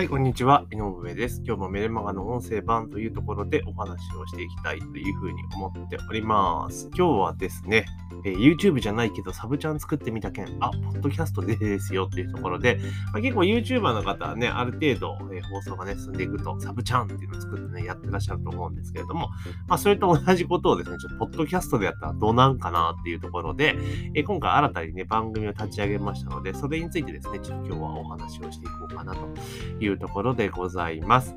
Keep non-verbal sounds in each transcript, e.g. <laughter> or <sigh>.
はい、こんにちは。井上です。今日もメルマガの音声版というところでお話をしていきたいというふうに思っております。今日はですね、えー、YouTube じゃないけどサブチャン作ってみた件、あ、ポッドキャストでですよというところで、まあ、結構 YouTuber の方はね、ある程度、えー、放送がね、進んでいくと、サブチャンっていうのを作ってね、やってらっしゃると思うんですけれども、まあ、それと同じことをですね、ちょっとポッドキャストでやったらどうなんかなっていうところで、えー、今回新たにね、番組を立ち上げましたので、それについてですね、ちょっと今日はお話をしていこうかなというところでございます。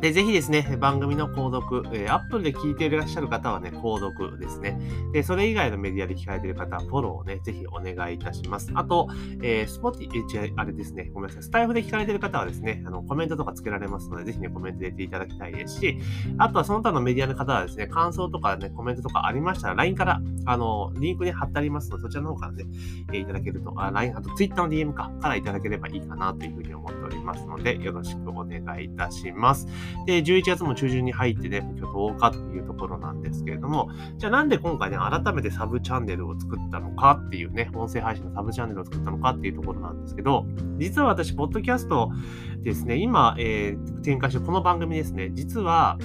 で、ぜひですね、番組の購読、えー、Apple で聞いていらっしゃる方はね、購読ですね。で、それ以外のメディアで聞かれている方はフォローをね、ぜひお願いいたします。あと、えー、スポティ、えあれですね、ごめんなさい、スタイフで聞かれている方はですね、あの、コメントとかつけられますので、ぜひね、コメント入れていただきたいですし、あとはその他のメディアの方はですね、感想とかね、コメントとかありましたら、LINE から、あの、リンクに貼ってありますので、そちらの方からね、えー、いただけると、あ、LINE、あと Twitter の DM か、からいただければいいかなというふうに思っておりますので、よろしくお願いいたします。で、11月も中旬に入ってね、今日10日というところなんですけれども、じゃあなんで今回ね、改めてサブチャンネルを作ったのかっていうね、音声配信のサブチャンネルを作ったのかっていうところなんですけど、実は私、ポッドキャストですね、今、えー、展開してるこの番組ですね、実は、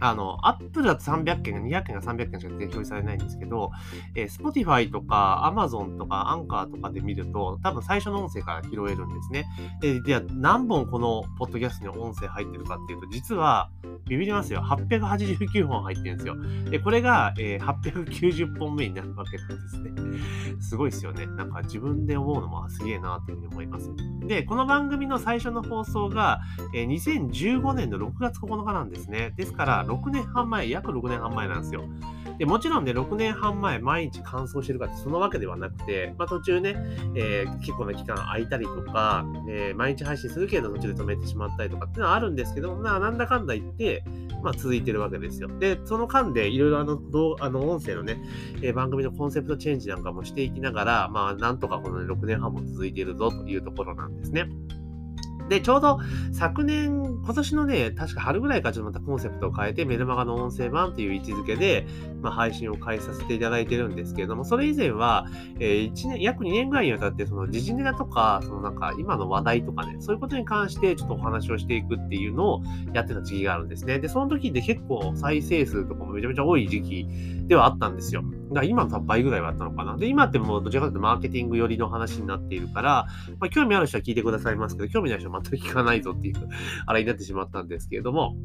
あの、アップルだと300件が200件が300件しか表示されないんですけど、えー、Spotify とか Amazon とか Anchor とかで見ると、多分最初の音声から拾えるんですね。で、で何本このポッドキャストに音声入ってるかっていうと、実は、ビビりますよ。889本入ってるんですよ。で、これが、えー、890本目になるわけなんですね。すごいですよね。なんか自分で思うのもすげえなっていうふうに思います。で、この番組の最初の放送が、えー、2015年の6月9日なんですね。ですから、6年半前、約6年半前なんですよ。でもちろんね、6年半前、毎日乾燥してるかってそのわけではなくて、まあ、途中ね、えー、結構な期間空いたりとか、えー、毎日配信するけど途中で止めてしまったりとかっていうのはあるんですけど、まあ、なんだかんだ言って、まあ、続いてるわけですよ。で、その間でいろいろあの、どうあの音声のね、えー、番組のコンセプトチェンジなんかもしていきながら、まあ、なんとかこの、ね、6年半も続いているぞというところなんですね。で、ちょうど昨年、今年のね、確か春ぐらいからちょっとまたコンセプトを変えて、メルマガの音声版という位置づけで、まあ、配信を開始させていただいてるんですけれども、それ以前は、えー、1年、約2年ぐらいにわたって、その時事ネタとか、そのなんか今の話題とかね、そういうことに関してちょっとお話をしていくっていうのをやってた時期があるんですね。で、その時って結構再生数とかもめちゃめちゃ多い時期ではあったんですよ。だ今の多分倍ぐらいはあったのかな。で、今ってもうどちらかというとマーケティング寄りの話になっているから、まあ、興味ある人は聞いてくださいますけど、興味ない人は全く聞かないぞっていうあれになってしまったんですけれども、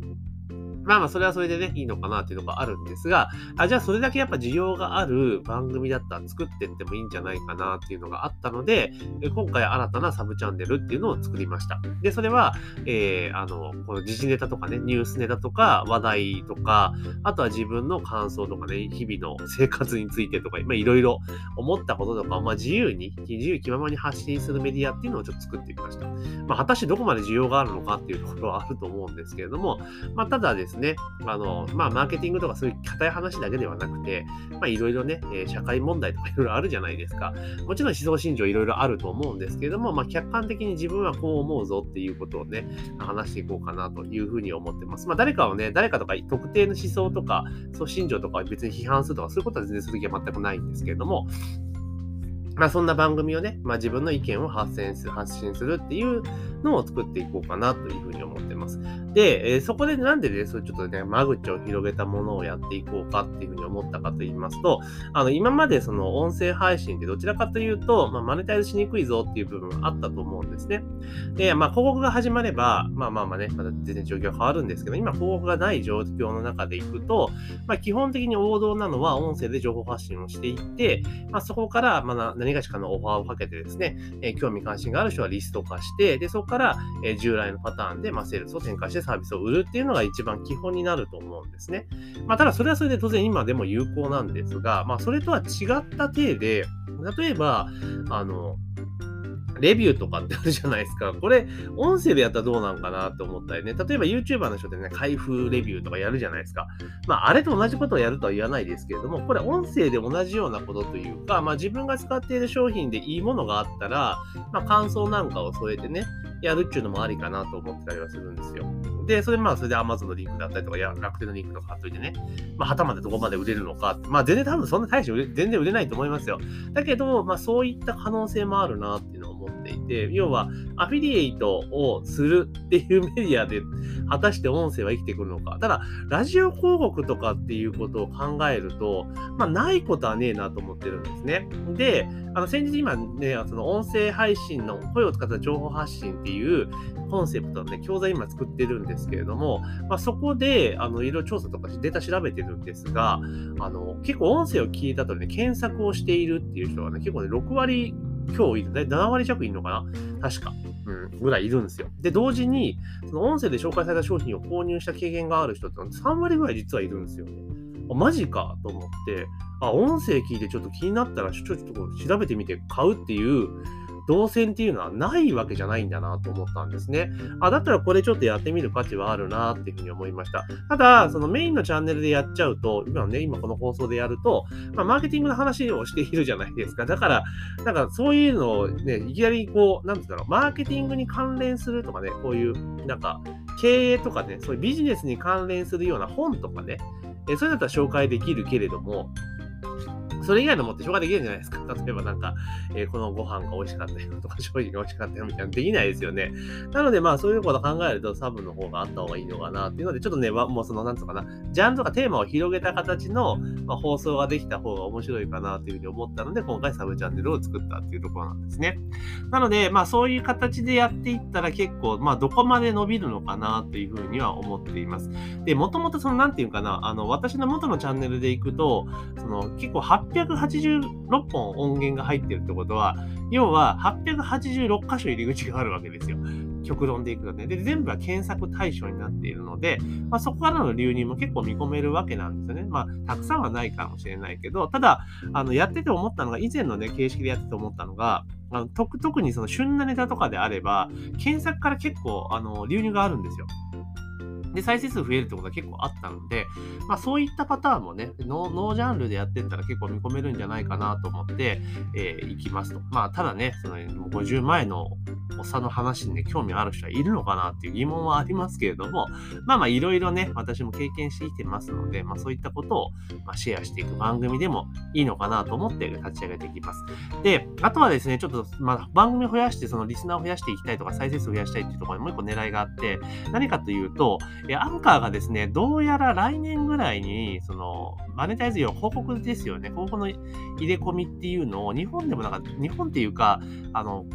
まあまあ、それはそれでね、いいのかなっていうのがあるんですが、あじゃあそれだけやっぱ需要がある番組だったら作ってってもいいんじゃないかなっていうのがあったので、今回新たなサブチャンネルっていうのを作りました。で、それは、えー、あの、この時事ネタとかね、ニュースネタとか話題とか、あとは自分の感想とかね、日々の生活についてとか、まあいろいろ思ったこととか、まあ自由に、自由気ままに発信するメディアっていうのをちょっと作ってみました。まあ果たしてどこまで需要があるのかっていうところはあると思うんですけれども、まあただですですね、あの、まあ、マーケティングとかそういう硬い話だけではなくて、まあ、いろいろね、え、社会問題とかいろいろあるじゃないですか。もちろん思想信条いろいろあると思うんですけれども、まあ、客観的に自分はこう思うぞっていうことをね、話していこうかなというふうに思ってます。まあ、誰かをね、誰かとか特定の思想とか、そう信条とか別に批判するとか、そういうことは全然する気は全くないんですけれども、まあ、そんな番組をね、まあ、自分の意見を発信する、発信するっていうのを作っていこうかなというふうに思ってます。で、えー、そこでなんでね、そうちょっとね、間口を広げたものをやっていこうかっていうふうに思ったかと言いますと、あの、今までその音声配信ってどちらかというと、まあ、マネタイズしにくいぞっていう部分があったと思うんですね。で、まあ、広告が始まれば、まあまあまあね、まだ全然状況変わるんですけど、今広告がない状況の中でいくと、まあ、基本的に王道なのは音声で情報発信をしていって、まあ、そこから、まあ、何がしかのオファーをかけてですね、え、興味関心がある人はリスト化して、で、そこから、え、従来のパターンで、ま、セールスを展開してサービスを売るっていうのが一番基本になると思うんですね。まあ、ただそれはそれで当然今でも有効なんですが、まあ、それとは違った体で、例えば、あの、レビューとかってあるじゃないですか。これ、音声でやったらどうなんかなって思ったりね。例えば YouTuber の人でね、開封レビューとかやるじゃないですか。まあ、あれと同じことをやるとは言わないですけれども、これ音声で同じようなことというか、まあ自分が使っている商品でいいものがあったら、まあ感想なんかを添えてね、やるっていうのもありかなと思ってたりはするんですよ。で、それまあ、それで Amazon のリンクだったりとか、や、楽天のリンクとか貼っといてね、まあ、旗までどこまで売れるのか、まあ、全然多分そんな大して全然売れないと思いますよ。だけど、まあ、そういった可能性もあるなっていうのをて、要はアフィリエイトをするっていうメディアで果たして音声は生きてくるのか。ただ、ラジオ広告とかっていうことを考えると、まあ、ないことはねえなと思ってるんですね。で、あの先日今ね、その音声配信の声を使った情報発信っていうコンセプトのね、教材今作ってるんですけれども、まあ、そこで、あの、いろいろ調査とかデータ調べてるんですが、あの、結構音声を聞いた後にね、検索をしているっていう人がね、結構ね、6割今日いるね、7割弱いるのかな？確か。うん、ぐらいいるんですよ。で、同時に、その音声で紹介された商品を購入した経験がある人って3割ぐらい実はいるんですよね。マジかと思って、あ、音声聞いてちょっと気になったら、ちょっと調べてみて買うっていう動線っていうのはないわけじゃないんだなと思ったんですね。あ、だったらこれちょっとやってみる価値はあるなっていうふうに思いました。ただ、そのメインのチャンネルでやっちゃうと、今ね、今この放送でやると、まあ、マーケティングの話をしているじゃないですか。だから、なんかそういうのをね、いきなりこう、なんて言うんだろう、マーケティングに関連するとかね、こういう、なんか、経営とかね、そういうビジネスに関連するような本とかね、えそれだったら紹介できるけれども、それ以外のもって紹介できるんじゃないですか。例えばなんか、えー、このご飯が美味しかったよとか、商品が美味しかったよみたいなできないですよね。なのでまあそういうことを考えるとサブの方があった方がいいのかなっていうので、ちょっとね、もうその、なんつうかな、ジャンルとかテーマを広げた形の、まあ、放送ができた方が面白いかなというふうに思ったので、今回サブチャンネルを作ったっていうところなんですね。なので、まあそういう形でやっていったら結構、まあどこまで伸びるのかなというふうには思っています。で、もともとその、なんていうかな、あの、私の元のチャンネルで行くと、その結構880 886本音源が入ってるってことは、要は886箇所入り口があるわけですよ。極論でいくとね。で、全部は検索対象になっているので、まあ、そこからの流入も結構見込めるわけなんですよね。まあ、たくさんはないかもしれないけど、ただ、あの、やってて思ったのが、以前のね、形式でやってて思ったのが、あの特にその旬なネタとかであれば、検索から結構、あの、流入があるんですよ。で、再生数増えるってことは結構あったので、まあそういったパターンもね、ノージャンルでやってったら結構見込めるんじゃないかなと思って、えー、いきますと。まあただね、その50前のおっさの話にね、興味ある人はいるのかなっていう疑問はありますけれども、まあまあいろいろね、私も経験してきてますので、まあそういったことを、ま、シェアしていく番組でもいいのかなと思って立ち上げていきます。で、あとはですね、ちょっと、まあ番組を増やして、そのリスナーを増やしていきたいとか、再生数を増やしたいっていうところにもう一個狙いがあって、何かというと、アンカーがですね、どうやら来年ぐらいに、その、マネタイズ用、広告ですよね、広告の入れ込みっていうのを、日本でもなんか、日本っていうか、あの、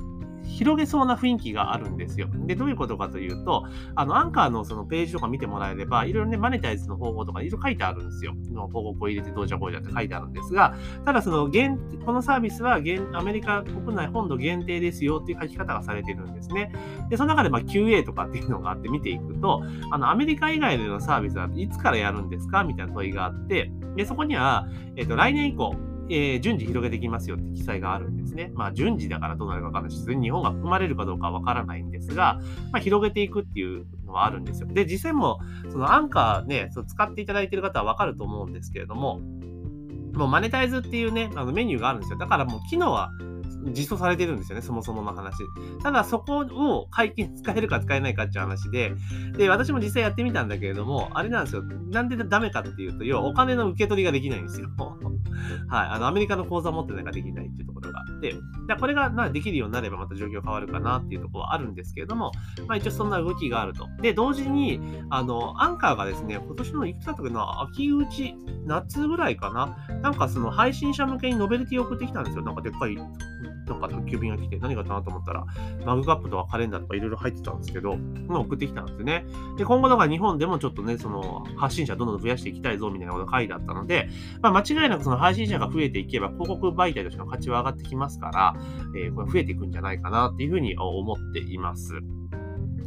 広げそうな雰囲気があるんですよ。で、どういうことかというと、あの、アンカーのそのページとか見てもらえれば、いろいろね、マネタイズの方法とかいろいろ書いてあるんですよ。の広告を入れてどうじゃこうじゃって書いてあるんですが、ただその、限このサービスはアメリカ国内本土限定ですよっていう書き方がされてるんですね。で、その中でま QA とかっていうのがあって見ていくと、あの、アメリカ以外でのサービスはいつからやるんですかみたいな問いがあって、で、そこには、えっ、ー、と、来年以降、えー、順次広げていきますよって記載があるんですね。まあ、順次だからどうなるか分からないし、日本が含まれるかどうかは分からないんですが、まあ、広げていくっていうのはあるんですよ。で、実際も、そのアンカーね、そ使っていただいている方は分かると思うんですけれども、もうマネタイズっていうね、あのメニューがあるんですよ。だからもう機能は実装されてるんですよね、そもそもの話。ただ、そこを解禁使えるか使えないかっていう話で、で、私も実際やってみたんだけれども、あれなんですよ。なんでダメかっていうと、要はお金の受け取りができないんですよ。<laughs> はい。あの、アメリカの口座持ってないからできないっていうところがあって、これがなできるようになればまた状況変わるかなっていうところはあるんですけれども、まあ一応そんな動きがあると。で、同時に、あの、アンカーがですね、今年のいくつだったかな、秋口、夏ぐらいかな、なんかその配信者向けにノベルティを送ってきたんですよ。なんかでっかいなんか宅急便が来て、何がかなと思ったら、マグカップとかカレンダーとかいろいろ入ってたんですけど、まあ、送ってきたんですよね。で、今後だから日本でもちょっとね、その発信者どんどん増やしていきたいぞみたいなことが書いてあったので、まあ、間違いなくその配信者が増えていけば、広告媒体としての価値は上がってきますから、えー、これ増えていくんじゃないかなっていうふうに思っています。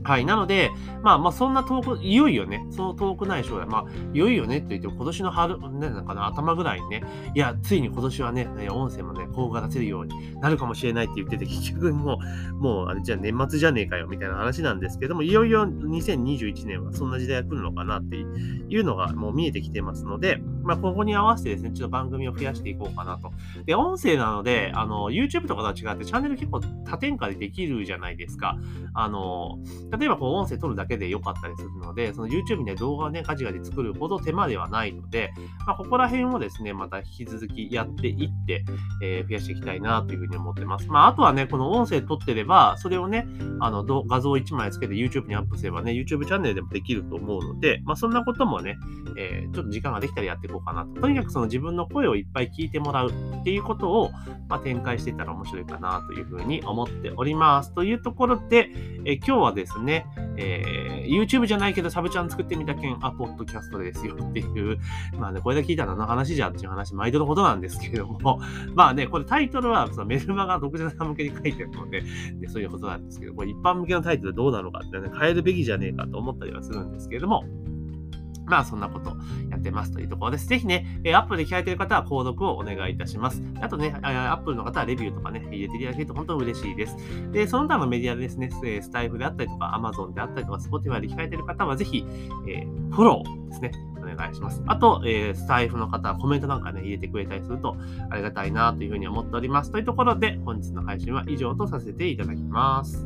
はい。なので、まあまあ、そんな遠く、いよいよね、その遠くない将来、まあ、いよいよねって言っても、今年の春、ね、なんかな、頭ぐらいにね、いや、ついに今年はね、音声もね、効果が出せるようになるかもしれないって言ってて、結局もう、もう、あれじゃあ年末じゃねえかよ、みたいな話なんですけども、いよいよ2021年はそんな時代が来るのかなっていうのがもう見えてきてますので、まあ、ここに合わせてですね、ちょっと番組を増やしていこうかなと。で、音声なので、あの、YouTube とかとは違って、チャンネル結構多点化でできるじゃないですか。あの、例えばこう音声撮るだけで良かったりするので、その YouTube で動画をね、ガチガチ作るほど手間ではないので、まあ、ここら辺をですね、また引き続きやっていって、えー、増やしていきたいなというふうに思ってます。まあ、あとはね、この音声撮ってれば、それをね、あの、画像1枚つけて YouTube にアップすればね、YouTube チャンネルでもできると思うので、まあ、そんなこともね、えー、ちょっと時間ができたらやっていこうかなと。とにかくその自分の声をいっぱい聞いてもらうっていうことを、まあ、展開していったら面白いかなというふうに思っております。というところで、え今日はですね、ね。えー、YouTube じゃないけどサブチャン作ってみた件、あ、ポッドキャストですよっていう、<laughs> まあね、これだけ聞いたら何の話じゃっていう話、毎度のことなんですけれども、<laughs> まあね、これタイトルはそのメルマガ独自者向けに書いてるので <laughs> で、そういうことなんですけど、これ一般向けのタイトルどうなのかってね、変えるべきじゃねえかと思ったりはするんですけれども、まあそんなことやってますというところです。ぜひね、アップルで聞かれている方は購読をお願いいたします。あとね、アップルの方はレビューとかね、入れていただけると本当に嬉しいです。で、その他のメディアでですね、スタイフであったりとか、Amazon であったりとか、Spotify で聞かれている方はぜひ、えー、フォローですね、お願いします。あと、えー、スタイフの方はコメントなんかね、入れてくれたりするとありがたいなというふうに思っております。というところで、本日の配信は以上とさせていただきます。